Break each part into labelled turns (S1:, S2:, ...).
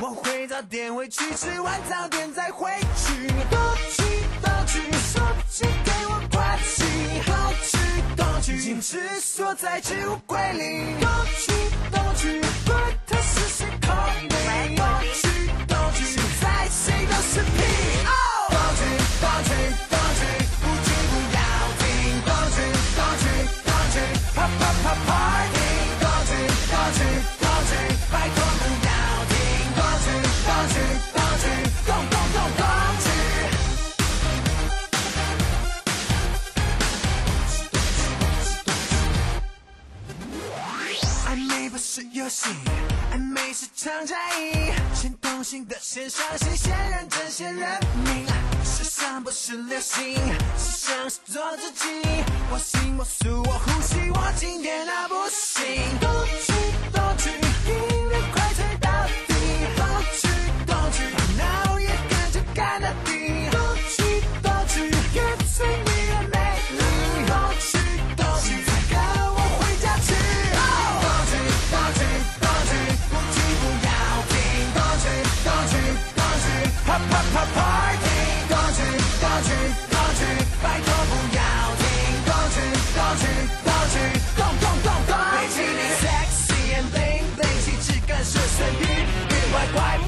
S1: 我会早点回去，吃完早点再回去。东去东去，说不去给我关系。东去东去，坚持锁在置物柜里。东去东去，管他是谁 call me。东去东去，现在谁都是屁。东去东去东去，不去不要停。东去东去东去，啪啪啪 party。戏，暧昧是场战役。先动心的先伤心，先认真先认命。时尚不是流行，时尚是做自己。我行我素我呼吸，我今天那不行。动去动去。
S2: 时间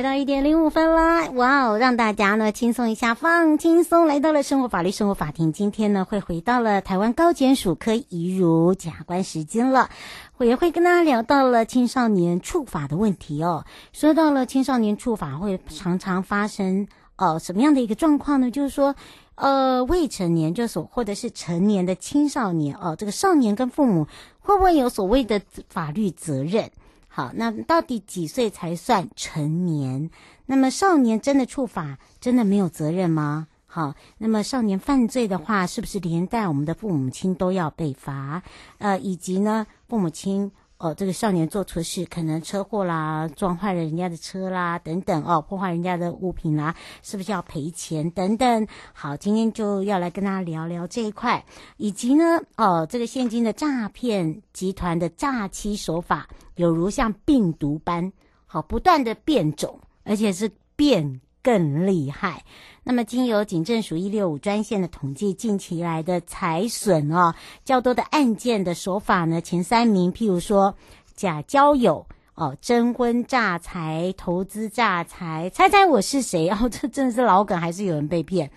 S2: 来到一点零五分了，哇哦！让大家呢轻松一下，放轻松，来到了生活法律生活法庭。今天呢会回到了台湾高检署科怡如检察官时间了，我也会跟大家聊到了青少年触法的问题哦。说到了青少年触法，会常常发生呃什么样的一个状况呢？就是说，呃未成年就所或者是成年的青少年哦，这个少年跟父母会不会有所谓的法律责任？好，那到底几岁才算成年？那么少年真的触法，真的没有责任吗？好，那么少年犯罪的话，是不是连带我们的父母亲都要被罚？呃，以及呢，父母亲。哦，这个少年做错事，可能车祸啦，撞坏了人家的车啦，等等哦，破坏人家的物品啦，是不是要赔钱等等？好，今天就要来跟大家聊聊这一块，以及呢，哦，这个现今的诈骗集团的诈欺手法，有如像病毒般，好，不断的变种，而且是变更厉害。那么，经由警政署一六五专线的统计，近期来的财损哦，较多的案件的手法呢，前三名，譬如说假交友哦，征婚诈财、投资诈财，猜猜我是谁？哦，这真是老梗，还是有人被骗？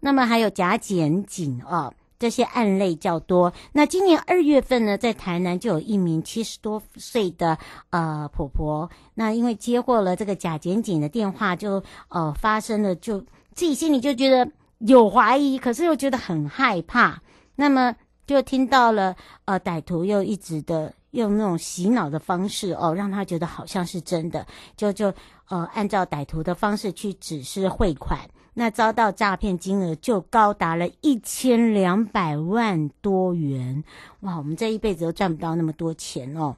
S2: 那么还有假检警哦，这些案例较多。那今年二月份呢，在台南就有一名七十多岁的呃婆婆，那因为接过了这个假检警的电话，就呃发生了，就自己心里就觉得有怀疑，可是又觉得很害怕。那么就听到了呃歹徒又一直的用那种洗脑的方式哦，让他觉得好像是真的，就就呃按照歹徒的方式去指示汇款。那遭到诈骗金额就高达了一千两百万多元，哇！我们这一辈子都赚不到那么多钱哦。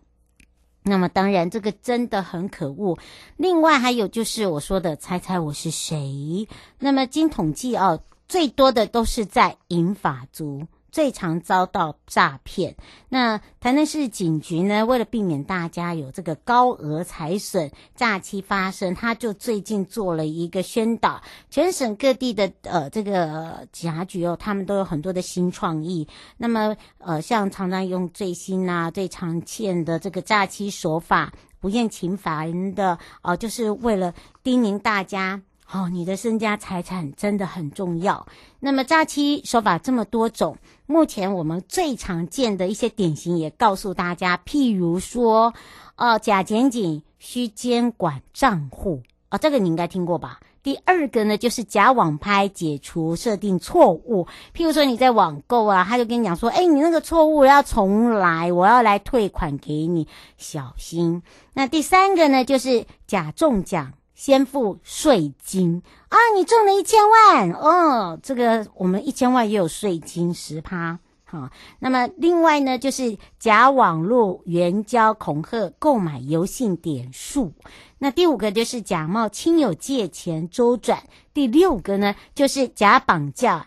S2: 那么当然，这个真的很可恶。另外还有就是我说的，猜猜我是谁？那么经统计哦，最多的都是在银发族。最常遭到诈骗。那台南市警局呢，为了避免大家有这个高额财损诈欺发生，他就最近做了一个宣导，全省各地的呃这个警察局哦，他们都有很多的新创意。那么呃，像常常用最新啊、最常见的这个诈欺手法，不厌其烦的哦、呃，就是为了叮咛大家。哦，你的身家财产真的很重要。那么诈欺手法这么多种，目前我们最常见的一些典型也告诉大家，譬如说，哦，假检警需监管账户啊，这个你应该听过吧？第二个呢，就是假网拍解除设定错误，譬如说你在网购啊，他就跟你讲说，哎，你那个错误要重来，我要来退款给你，小心。那第三个呢，就是假中奖。先付税金啊！你中了一千万哦，这个我们一千万也有税金十趴。好，那么另外呢，就是假网络援交恐吓购买游戏点数。那第五个就是假冒亲友借钱周转。第六个呢，就是假绑架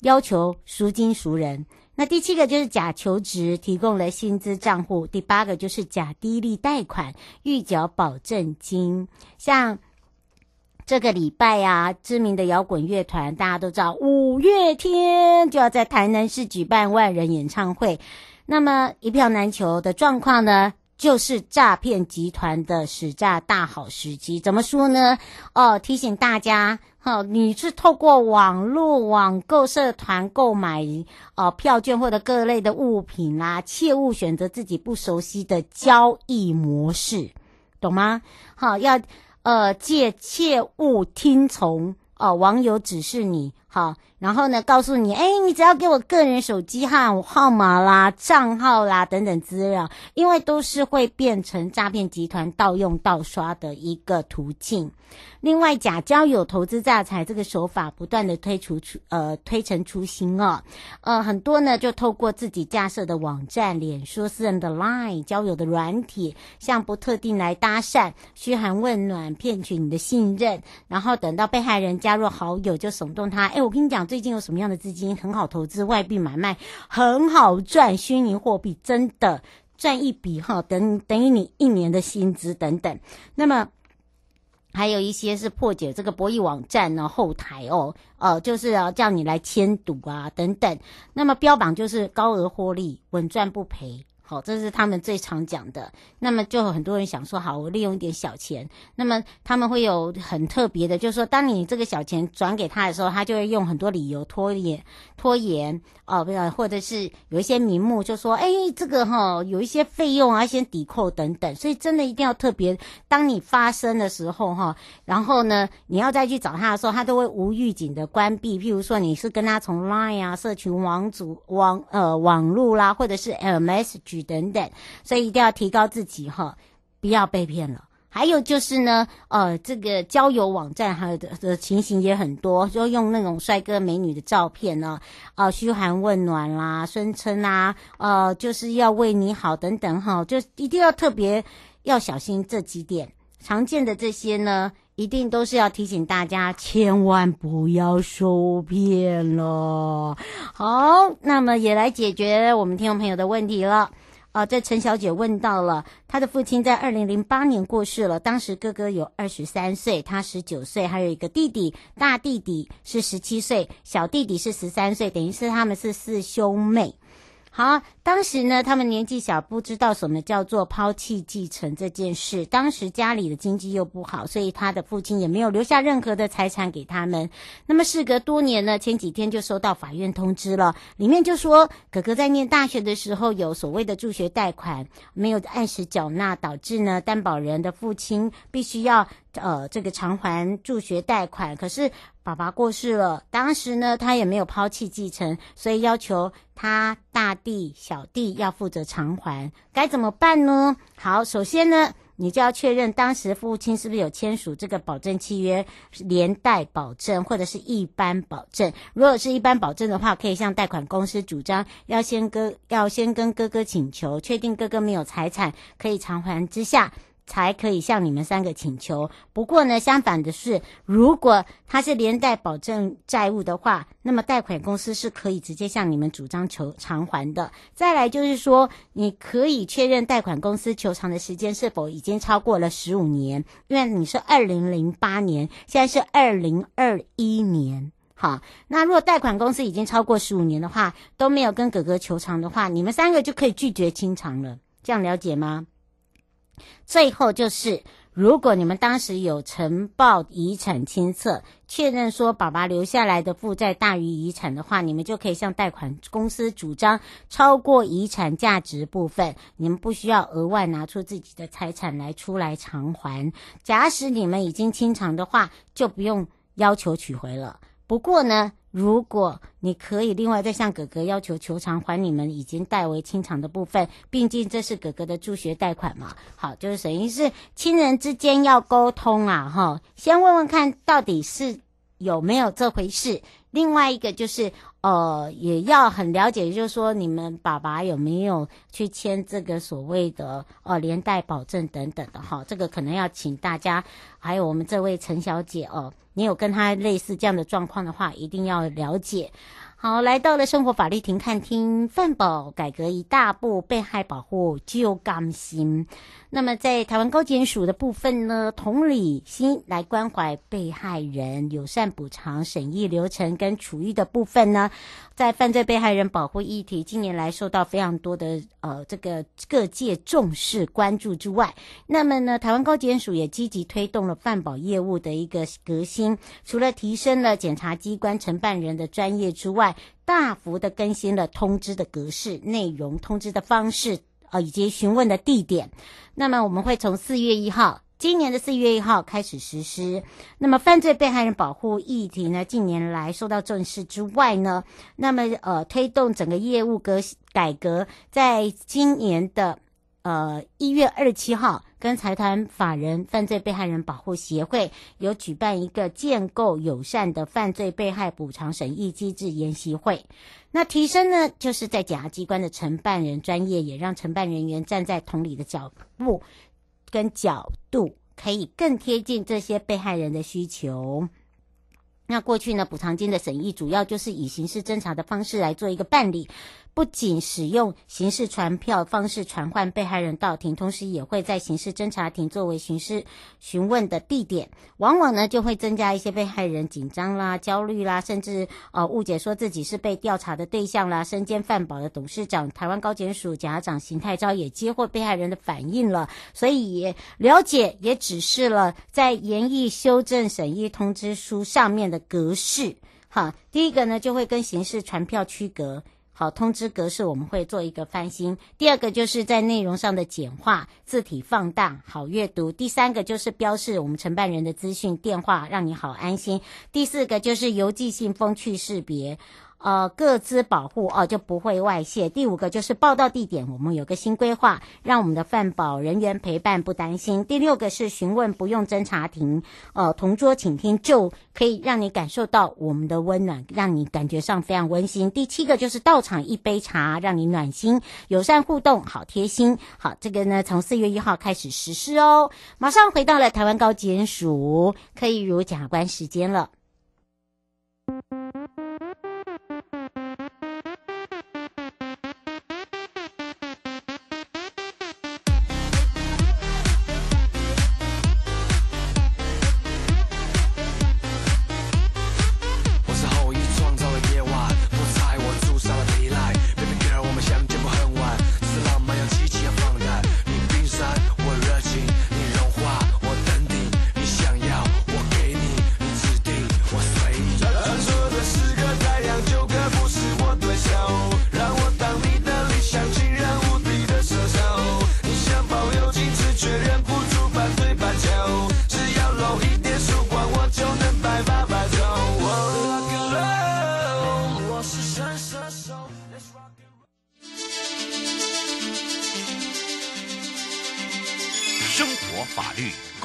S2: 要求赎金赎人。那第七个就是假求职提供了薪资账户。第八个就是假低利贷款预缴保证金，像。这个礼拜呀，知名的摇滚乐团大家都知道，五月天就要在台南市举办万人演唱会，那么一票难求的状况呢，就是诈骗集团的使诈大好时机。怎么说呢？哦，提醒大家，哈，你是透过网络网购社团购买哦票券或者各类的物品啦，切勿选择自己不熟悉的交易模式，懂吗？好，要。呃，借切勿听从。哦、网友指示你好，然后呢，告诉你，哎，你只要给我个人手机号号码啦、账号啦等等资料，因为都是会变成诈骗集团盗用盗刷的一个途径。另外，假交友投资诈财这个手法不断的推出出呃推陈出新哦，呃很多呢就透过自己架设的网站、脸书、私人的 Line 交友的软体，向不特定来搭讪、嘘寒问暖，骗取你的信任，然后等到被害人加入好友，就耸动他，我跟你讲，最近有什么样的资金很好投资，外币买卖很好赚，虚拟货币真的赚一笔哈，等等于你一年的薪资等等，那么。还有一些是破解这个博弈网站呢，后台哦，呃，就是要叫你来签赌啊等等，那么标榜就是高额获利，稳赚不赔。好，这是他们最常讲的。那么就很多人想说，好，我利用一点小钱。那么他们会有很特别的，就是说，当你这个小钱转给他的时候，他就会用很多理由拖延、拖延哦，不要，或者是有一些名目，就说，哎，这个哈、哦、有一些费用啊，先抵扣等等。所以真的一定要特别，当你发生的时候哈，然后呢，你要再去找他的时候，他都会无预警的关闭。譬如说，你是跟他从 Line 啊、社群网组网呃网络啦，或者是 MS 局等等，所以一定要提高自己哈，不要被骗了。还有就是呢，呃，这个交友网站还有的的情形也很多，就用那种帅哥美女的照片呢，啊、呃，嘘寒问暖啦，声称啊，呃，就是要为你好等等哈，就一定要特别要小心这几点。常见的这些呢，一定都是要提醒大家，千万不要受骗了。好，那么也来解决我们听众朋友的问题了。啊，这陈小姐问到了，她的父亲在二零零八年过世了，当时哥哥有二十三岁，她十九岁，还有一个弟弟，大弟弟是十七岁，小弟弟是十三岁，等于是他们是四兄妹。好，当时呢，他们年纪小，不知道什么叫做抛弃继承这件事。当时家里的经济又不好，所以他的父亲也没有留下任何的财产给他们。那么事隔多年呢，前几天就收到法院通知了，里面就说哥哥在念大学的时候有所谓的助学贷款没有按时缴纳，导致呢担保人的父亲必须要。呃，这个偿还助学贷款，可是爸爸过世了，当时呢，他也没有抛弃继承，所以要求他大弟、小弟要负责偿还，该怎么办呢？好，首先呢，你就要确认当时父亲是不是有签署这个保证契约，连带保证或者是一般保证。如果是一般保证的话，可以向贷款公司主张，要先跟要先跟哥哥请求，确定哥哥没有财产可以偿还之下。才可以向你们三个请求。不过呢，相反的是，如果他是连带保证债务的话，那么贷款公司是可以直接向你们主张求偿还的。再来就是说，你可以确认贷款公司求偿的时间是否已经超过了十五年，因为你是二零零八年，现在是二零二一年。好，那如果贷款公司已经超过十五年的话，都没有跟哥哥求偿的话，你们三个就可以拒绝清偿了。这样了解吗？最后就是，如果你们当时有呈报遗产清册，确认说爸爸留下来的负债大于遗产的话，你们就可以向贷款公司主张超过遗产价值部分，你们不需要额外拿出自己的财产来出来偿还。假使你们已经清偿的话，就不用要求取回了。不过呢，如果你可以另外再向哥哥要求求偿，还你们已经代为清偿的部分，毕竟这是哥哥的助学贷款嘛。好，就是等于是亲人之间要沟通啊，哈，先问问看到底是有没有这回事。另外一个就是，呃，也要很了解，就是说你们爸爸有没有去签这个所谓的呃连带保证等等的哈，这个可能要请大家，还有我们这位陈小姐哦，你有跟他类似这样的状况的话，一定要了解。好，来到了生活法律庭看听，饭保改革一大步，被害保护就甘心。那么在台湾高检署的部分呢，同理心来关怀被害人，友善补偿审议流程跟处遇的部分呢，在犯罪被害人保护议题近年来受到非常多的呃这个各界重视关注之外，那么呢，台湾高检署也积极推动了饭保业务的一个革新，除了提升了检察机关承办人的专业之外，大幅的更新了通知的格式、内容、通知的方式，呃，以及询问的地点。那么我们会从四月一号，今年的四月一号开始实施。那么犯罪被害人保护议题呢，近年来受到重视之外呢，那么呃，推动整个业务革改革，在今年的。呃，一月二十七号，跟财团法人犯罪被害人保护协会有举办一个建构友善的犯罪被害补偿审议机制研习会。那提升呢，就是在检察机关的承办人专业，也让承办人员站在同理的角度跟角度，可以更贴近这些被害人的需求。那过去呢，补偿金的审议主要就是以刑事侦查的方式来做一个办理。不仅使用刑事传票方式传唤被害人到庭，同时也会在刑事侦查庭作为刑事询问的地点，往往呢就会增加一些被害人紧张啦、焦虑啦，甚至呃误解说自己是被调查的对象啦。身兼饭保的董事长台湾高检署检察长邢太昭也接获被害人的反应了，所以了解也指示了在研议修正审议通知书上面的格式。哈，第一个呢就会跟刑事传票区隔。好，通知格式我们会做一个翻新。第二个就是在内容上的简化，字体放大，好阅读。第三个就是标示我们承办人的资讯、电话，让你好安心。第四个就是邮寄信封去识别。呃，各自保护哦，就不会外泄。第五个就是报到地点，我们有个新规划，让我们的饭保人员陪伴不担心。第六个是询问不用侦查庭，呃，同桌倾听就可以让你感受到我们的温暖，让你感觉上非常温馨。第七个就是到场一杯茶，让你暖心，友善互动，好贴心。好，这个呢从四月一号开始实施哦。马上回到了台湾高检署，可以如假关时间了。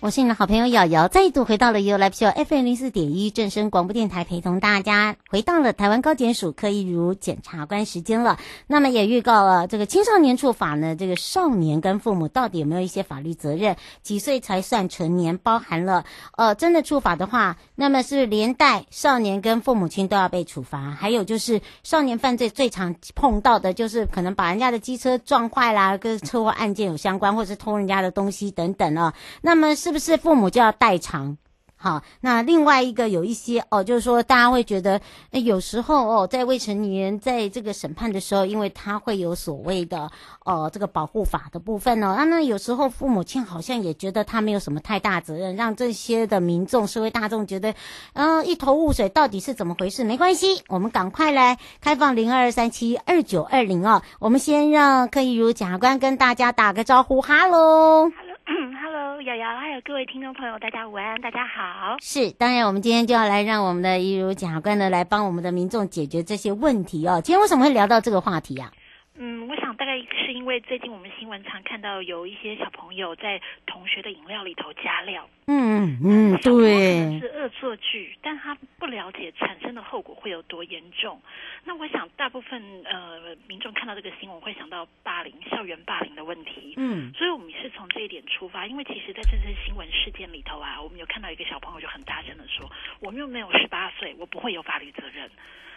S2: 我是你的好朋友瑶瑶，再度回到了 You Live Show FM 零四点一正声广播电台，陪同大家回到了台湾高检署柯一如检察官时间了。那么也预告了这个青少年处罚呢，这个少年跟父母到底有没有一些法律责任？几岁才算成年？包含了呃，真的处罚的话，那么是连带少年跟父母亲都要被处罚。还有就是少年犯罪最常碰到的就是可能把人家的机车撞坏啦，跟车祸案件有相关，或者是偷人家的东西等等啊。那么是。是不是父母就要代偿？好，那另外一个有一些哦，就是说大家会觉得，诶有时候哦，在未成年在这个审判的时候，因为他会有所谓的呃这个保护法的部分哦，那那有时候父母亲好像也觉得他没有什么太大责任，让这些的民众社会大众觉得，嗯、一头雾水，到底是怎么回事？没关系，我们赶快来开放零二三七二九二零哦，我们先让柯一如检察官跟大家打个招呼，哈喽。
S3: Hello，瑶瑶，还有各位听众朋友，大家午安，大家好。
S2: 是，当然，我们今天就要来让我们的一如检察官呢，来帮我们的民众解决这些问题哦。今天为什么会聊到这个话题啊？
S3: 嗯，我想大概是因为最近我们新闻常看到有一些小朋友在同学的饮料里头加料。
S2: 嗯嗯，对，
S3: 是恶作剧，但他不了解产生的后果会有多严重。那我想大部分呃民众看到这个新闻会想到霸凌、校园霸凌的问题。嗯，所以我们是从这一点出发，因为其实在这次新闻事件里头啊，我们有看到一个小朋友就很大声的说：“我们又没有十八岁，我不会有法律责任。”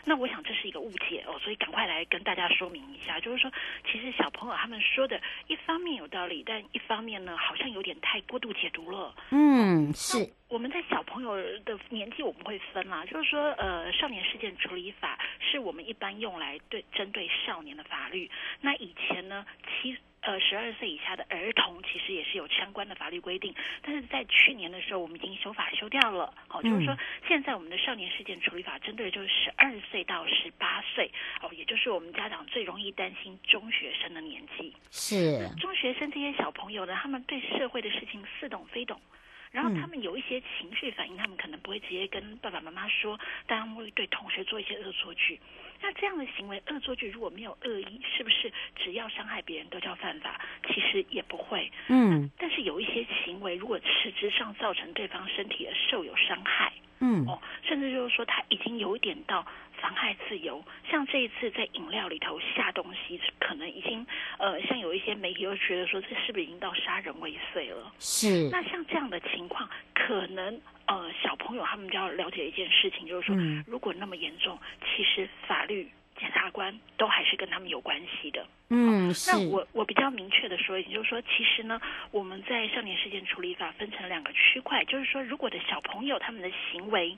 S3: 那我想这是一个误解哦，所以赶快来跟大家说明一下，就是说，其实小朋友他们说的一方面有道理，但一方面呢，好像有点太过度解读了。
S2: 嗯，是。
S3: 我们在小朋友的年纪我们会分啦，就是说，呃，少年事件处理法是我们一般用来对针对少年的法律。那以前呢，七。呃，十二岁以下的儿童其实也是有相关的法律规定，但是在去年的时候，我们已经修法修掉了。好、哦，就是说现在我们的少年事件处理法针对的就是十二岁到十八岁，哦，也就是我们家长最容易担心中学生的年纪。
S2: 是
S3: 中学生这些小朋友呢，他们对社会的事情似懂非懂。然后他们有一些情绪反应，他们可能不会直接跟爸爸妈妈说，但他们会对同学做一些恶作剧。那这样的行为，恶作剧如果没有恶意，是不是只要伤害别人都叫犯法？其实也不会。嗯。但是有一些行为，如果实质上造成对方身体的受有伤害，嗯，哦，甚至就是说他已经有一点到。妨害自由，像这一次在饮料里头下东西，可能已经呃，像有一些媒体又觉得说，这是不是已经到杀人未遂了？
S2: 是。
S3: 那像这样的情况，可能呃，小朋友他们就要了解一件事情，就是说，嗯、如果那么严重，其实法律检察官都还是跟他们有关系的。
S2: 嗯，
S3: 哦、那我我比较明确的说也，就是说，其实呢，我们在少年事件处理法分成两个区块，就是说，如果的小朋友他们的行为。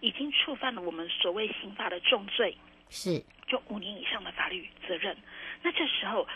S3: 已经触犯了我们所谓刑法的重罪，
S2: 是
S3: 就五年以上的法律责任。那这时候，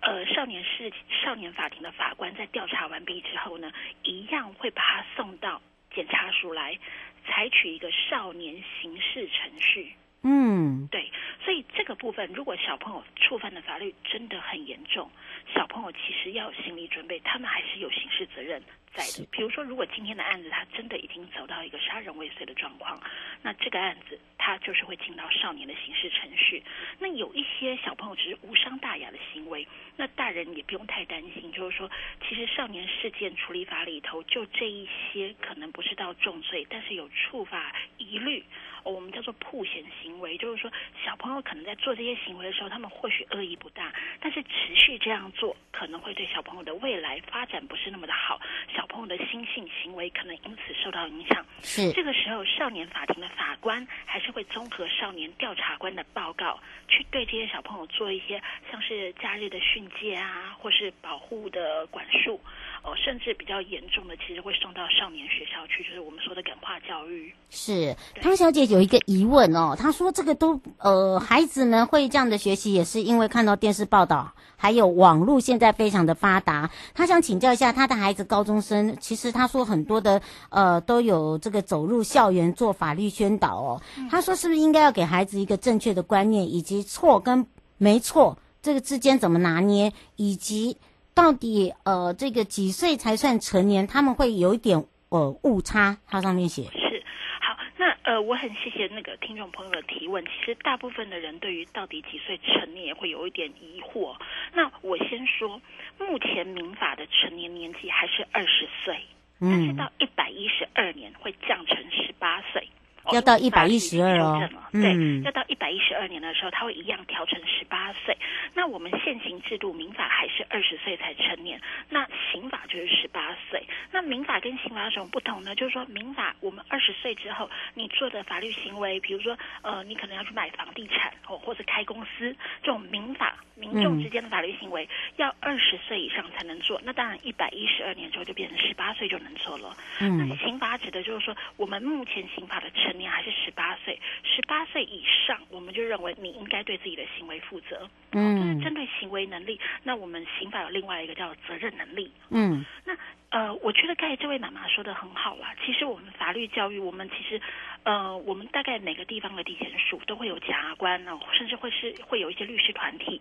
S3: 呃，少年事少年法庭的法官在调查完毕之后呢，一样会把他送到检察署来，采取一个少年刑事程序。
S2: 嗯，
S3: 对。所以这个部分，如果小朋友触犯的法律真的很严重，小朋友其实要有心理准备，他们还是有刑事责任。在的，比如说，如果今天的案子他真的已经走到一个杀人未遂的状况，那这个案子他就是会进到少年的刑事程序。那有一些小朋友只是无伤大雅的行为，那大人也不用太担心，就是说，其实少年事件处理法里头就这一些可能不是到重罪，但是有触发疑虑，我们叫做曝险行为，就是说小朋友可能在做这些行为的时候，他们或许恶意不大，但是持续这样做可能会对小朋友的未来发展不是那么的好。小小朋友的心性行为可能因此受到影响。
S2: 是
S3: 这个时候，少年法庭的法官还是会综合少年调查官的报告，去对这些小朋友做一些像是假日的训诫啊，或是保护的管束。哦，甚至比较严重的，其实会送到少年学校去，就是我们说的感化教育。
S2: 是汤小姐有一个疑问哦，她说这个都呃，孩子呢会这样的学习，也是因为看到电视报道，还有网络现在非常的发达。她想请教一下她的孩子高中生，其实她说很多的呃都有这个走入校园做法律宣导哦。她说是不是应该要给孩子一个正确的观念，以及错跟没错这个之间怎么拿捏，以及。到底呃，这个几岁才算成年？他们会有一点呃误差，它上面写
S3: 是好。那呃，我很谢谢那个听众朋友的提问。其实大部分的人对于到底几岁成年也会有一点疑惑。那我先说，目前民法的成年年纪还是二十岁，嗯，但是到一百一十二年会降成十八岁。
S2: 要到一百一十二哦，
S3: 对，嗯、要到一百一十二年的时候，他会一样调成十八岁。那我们现行制度，民法还是二十岁才成年，那刑法就是十八岁。那民法跟刑法有什么不同呢？就是说，民法我们二十岁之后，你做的法律行为，比如说，呃，你可能要去买房地产哦，或者开公司，这种民法民众之间的法律行为，嗯、要二十岁以上才能做。那当然，一百一十二年之后就变成十八岁就能做了。嗯，那刑法指的就是说，我们目前刑法的成年还是十八岁，十八岁以上，我们就认为你应该对自己的行为负责。嗯，就是针对行为能力，那我们刑法有另外一个叫责任能力。嗯，那呃，我觉得刚才这位妈妈说的很好啦。其实我们法律教育，我们其实呃，我们大概每个地方的地检署都会有检察官呢，甚至会是会有一些律师团体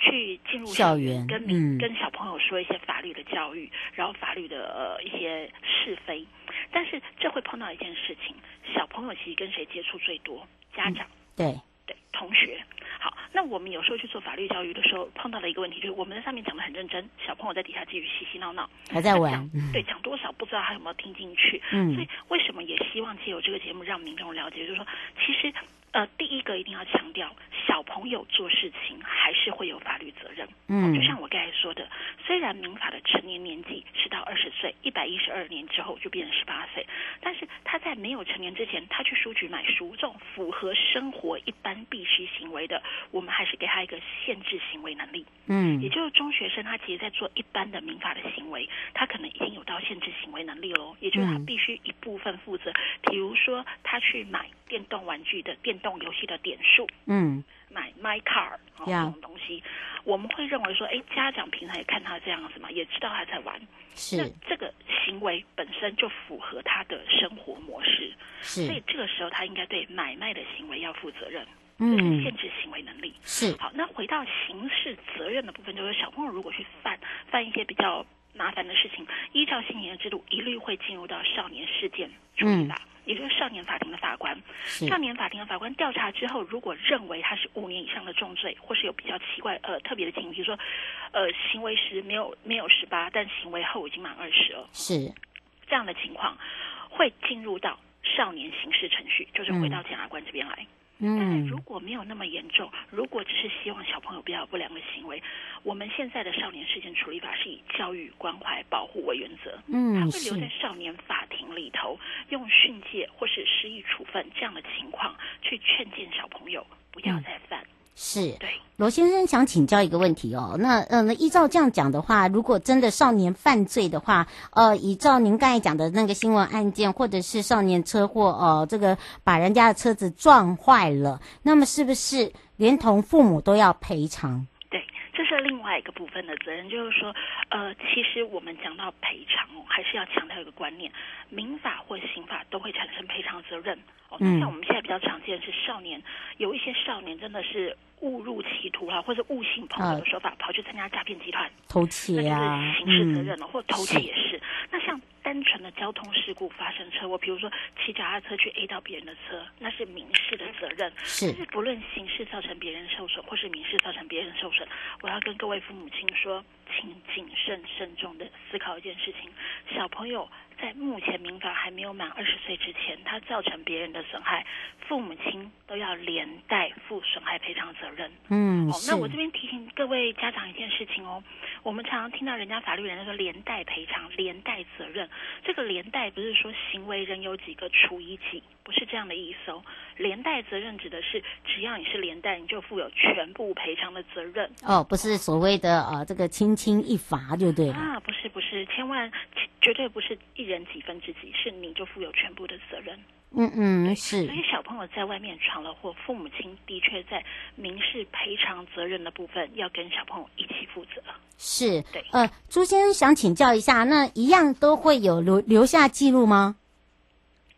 S3: 去进入校园，跟民、嗯、跟小朋友说一些法律的教育，然后法律的呃一些是非。但是这会碰到一件事情，小朋友其实跟谁接触最多？家长，嗯、对对，同学。好，那我们有时候去做法律教育的时候，碰到了一个问题，就是我们在上面讲得很认真，小朋友在底下继续嬉嬉闹闹，
S2: 还在玩。
S3: 对，讲多少不知道他有没有听进去。嗯，所以为什么也希望借由这个节目让民众了解，就是说，其实。呃，第一个一定要强调，小朋友做事情还是会有法律责任。嗯，就像我刚才说的，虽然民法的成年年纪是到二十岁，一百一十二年之后就变成十八岁，但是他在没有成年之前，他去书局买书，这种符合生活一般必须行为的，我们还是给他一个限制行为能力。嗯，也就是中学生，他其实在做一般的民法的行为，他可能已经有到限制行为能力喽。也就是他必须一部分负责，比如说他去买电动玩具的电。动游戏的点数，嗯，买 My Car 这种东西，我们会认为说，哎，家长平常也看他这样子嘛，也知道他在玩，是。那这个行为本身就符合他的生活模式，是，所以这个时候他应该对买卖的行为要负责任，嗯，限制行为能力。是。好，那回到刑事责任的部分，就是小朋友如果去犯犯一些比较麻烦的事情，依照现行的制度，一律会进入到少年事件处理法。嗯也就是少年法庭的法官，少年法庭的法官调查之后，如果认为他是五年以上的重罪，或是有比较奇怪呃特别的情形，比如说，呃行为时没有没有十八，但行为后已经满二十了，是这样的情况，会进入到少年刑事程序，就是回到检察官这边来。嗯但是如果没有那么严重，如果只是希望小朋友不要有不良的行为，我们现在的少年事件处理法是以教育、关怀、保护为原则，嗯，他会留在少年法庭里头，用训诫或是施以处分这样的情况去劝诫小朋友不要再犯。嗯是，对，罗先生想请教一个问题哦。那呃，那依照这样讲的话，如果真的少年犯罪的话，呃，依照您刚才讲的那个新闻案件，或者是少年车祸，呃，这个把人家的车子撞坏了，那么是不是连同父母都要赔偿？另外一个部分的责任，就是说，呃，其实我们讲到赔偿哦，还是要强调一个观念，民法或刑法都会产生赔偿责任。哦，那像我们现在比较常见的是少年，有一些少年真的是。误入歧途啊，或者误信朋友的说法，啊、跑去参加诈骗集团偷窃啊，那就是刑事责任了，嗯、或偷窃也是。是那像单纯的交通事故发生车祸，比如说骑脚踏车去 A 到别人的车，那是民事的责任。是，但是不论刑事造成别人受损，或是民事造成别人受损，我要跟各位父母亲说，请谨慎慎重的思考一件事情：小朋友。在目前民法还没有满二十岁之前，他造成别人的损害，父母亲都要连带负损害赔偿责任。嗯，哦，那我这边提醒各位家长一件事情哦，我们常常听到人家法律人说连带赔偿、连带责任，这个连带不是说行为人有几个处以几，不是这样的意思哦。连带责任指的是只要你是连带，你就负有全部赔偿的责任。哦，不是所谓的呃这个轻轻一罚就对了啊，不是不是，千万绝对不是一人几分之几，是你就负有全部的责任。嗯嗯，是。所以小朋友在外面闯了祸，父母亲的确在民事赔偿责任的部分要跟小朋友一起负责。是，对。呃，朱先生想请教一下，那一样都会有留留下记录吗？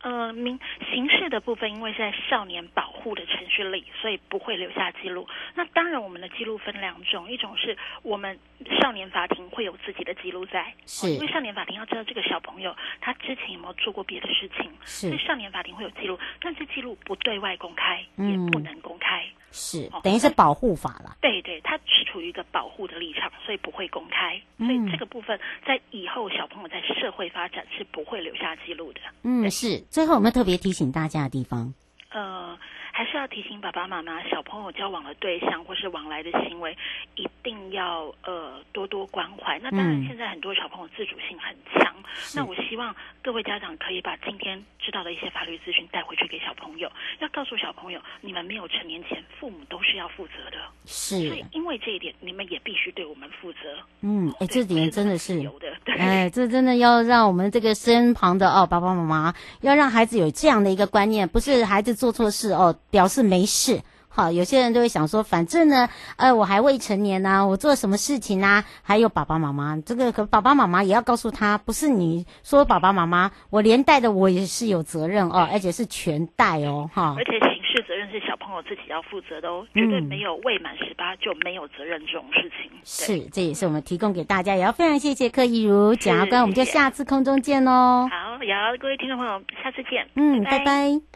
S3: 呃，民刑事的部分，因为是在少年保护的程序里，所以不会留下记录。那当然，我们的记录分两种，一种是我们少年法庭会有自己的记录在，
S2: 是
S3: 因为少年法庭要知道这个小朋友他之前有没有做过别的事情，
S2: 是
S3: 所以少年法庭会有记录，但是记录不对外公开，
S2: 嗯
S3: 也不能公开。
S2: 是
S3: 哦，
S2: 等于是保护法了。
S3: 对对，它是处于一个保护的立场，所以不会公开。所以这个部分在以后小朋友在社会发展是不会留下记录的。
S2: 嗯，是。最后有没有特别提醒大家的地方？
S3: 呃，还是要提醒爸爸妈妈，小朋友交往的对象或是往来的行为，一定要呃多多关怀。那当然，现在很多小朋友自主性很强，
S2: 嗯、
S3: 那我希望各位家长可以把今天知道的一些法律资讯带回去给小朋友，要告诉小朋友，你们没有成年前，父母都是要负责的。
S2: 是。
S3: 所以因为这一点，你们也必须对我们负责。
S2: 嗯，哎，这点真的是
S3: 有的。对。
S2: 哎，这真的要让我们这个身旁的哦，爸爸妈妈要让孩子有这样的一个观念，不是孩子做错事哦，表示没事。好，有些人都会想说，反正呢，呃，我还未成年呢、啊，我做什么事情啊？还有爸爸妈妈，这个可爸爸妈妈也要告诉他，不是你说爸爸妈妈，我连带的我也是有责任哦，而且是全带哦，哈。
S3: 而且刑事责任是小朋友自己要负责的哦，绝对没有未满十八就没有责任这种事情。
S2: 嗯、是，这也是我们提供给大家，也要非常谢谢柯怡如检察官，我们就下次空中见哦。
S3: 好，也要各位听众朋友，下次见。
S2: 嗯，拜拜。
S3: 拜拜